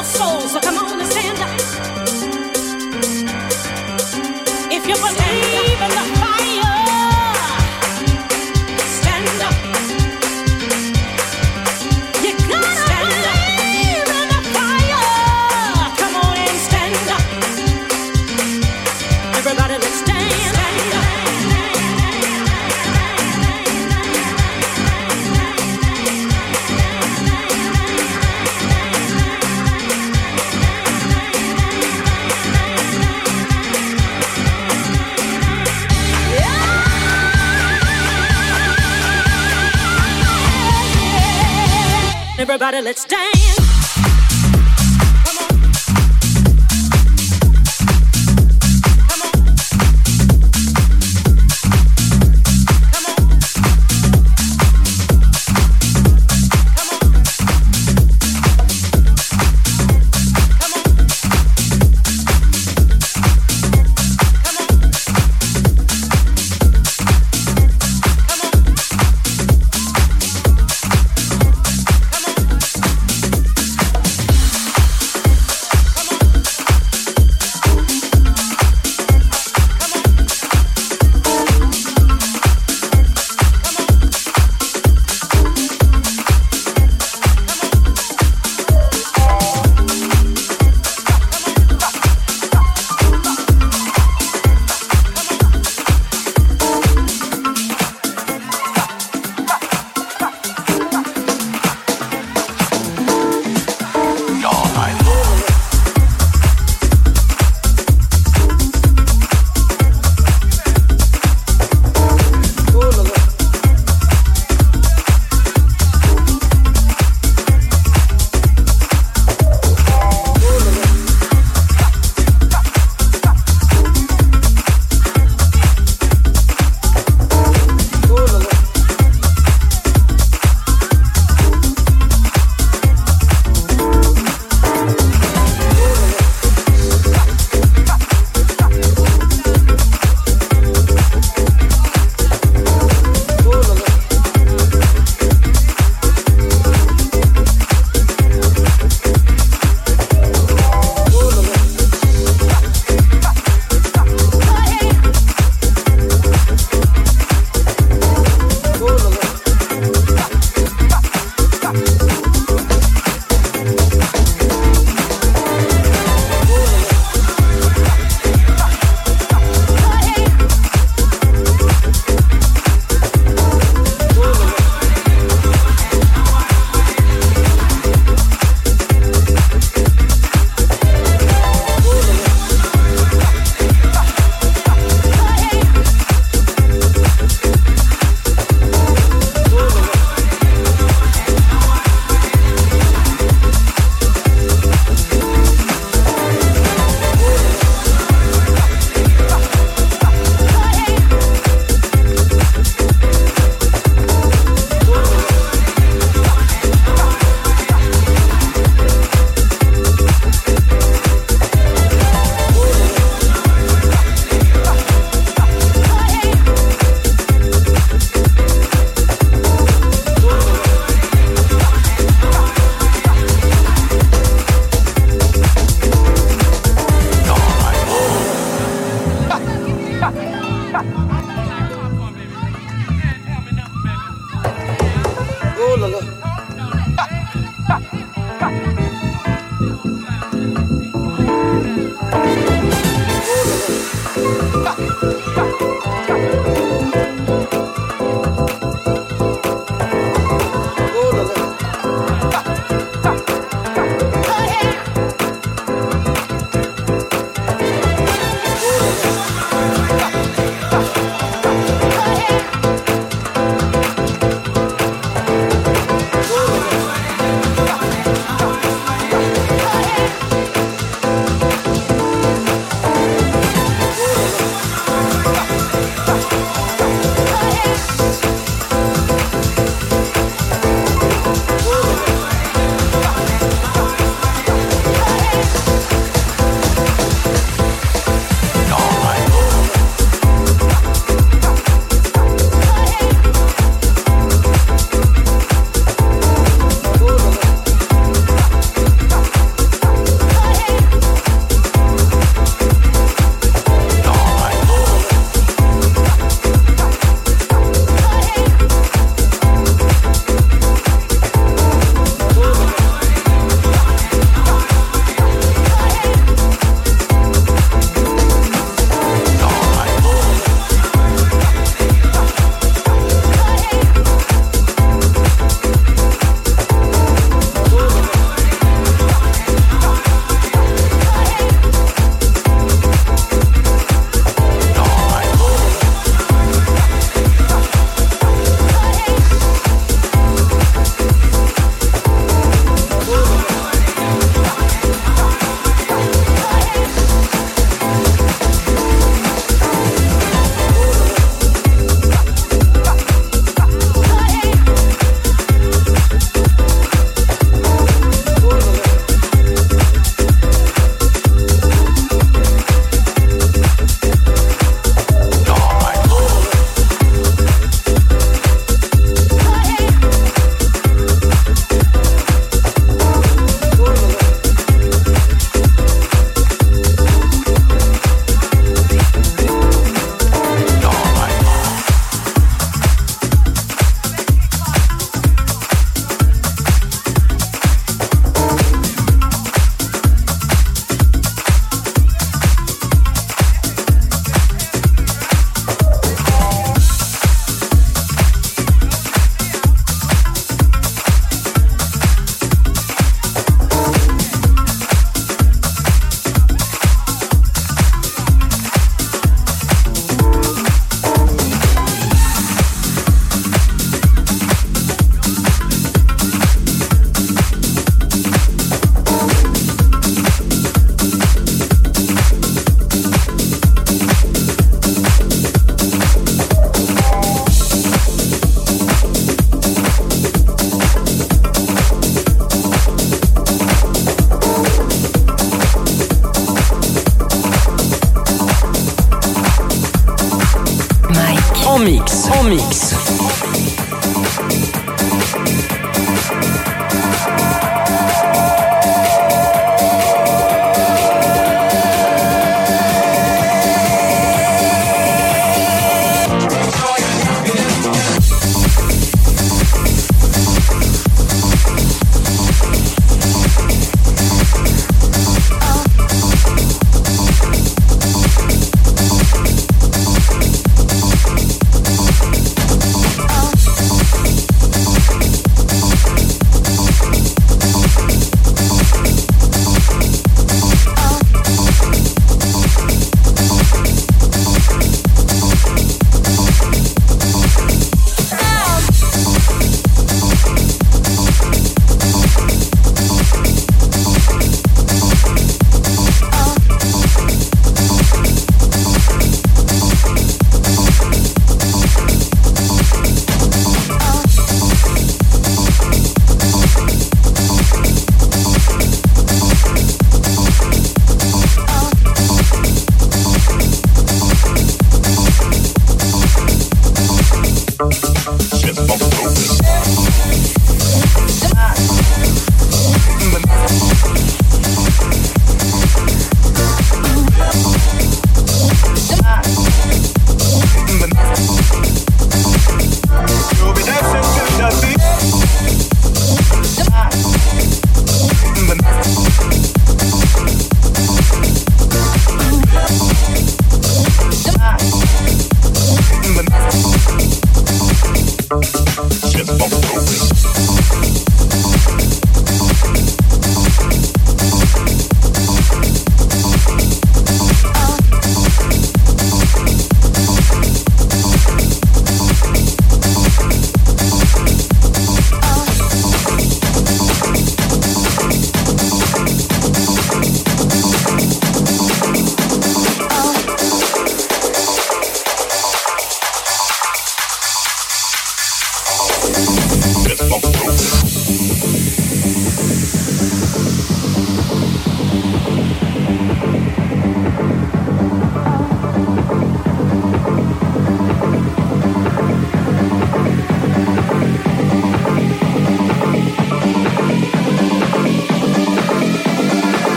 your soul. So come on and stand up. If you believe. everybody, let's dance. la.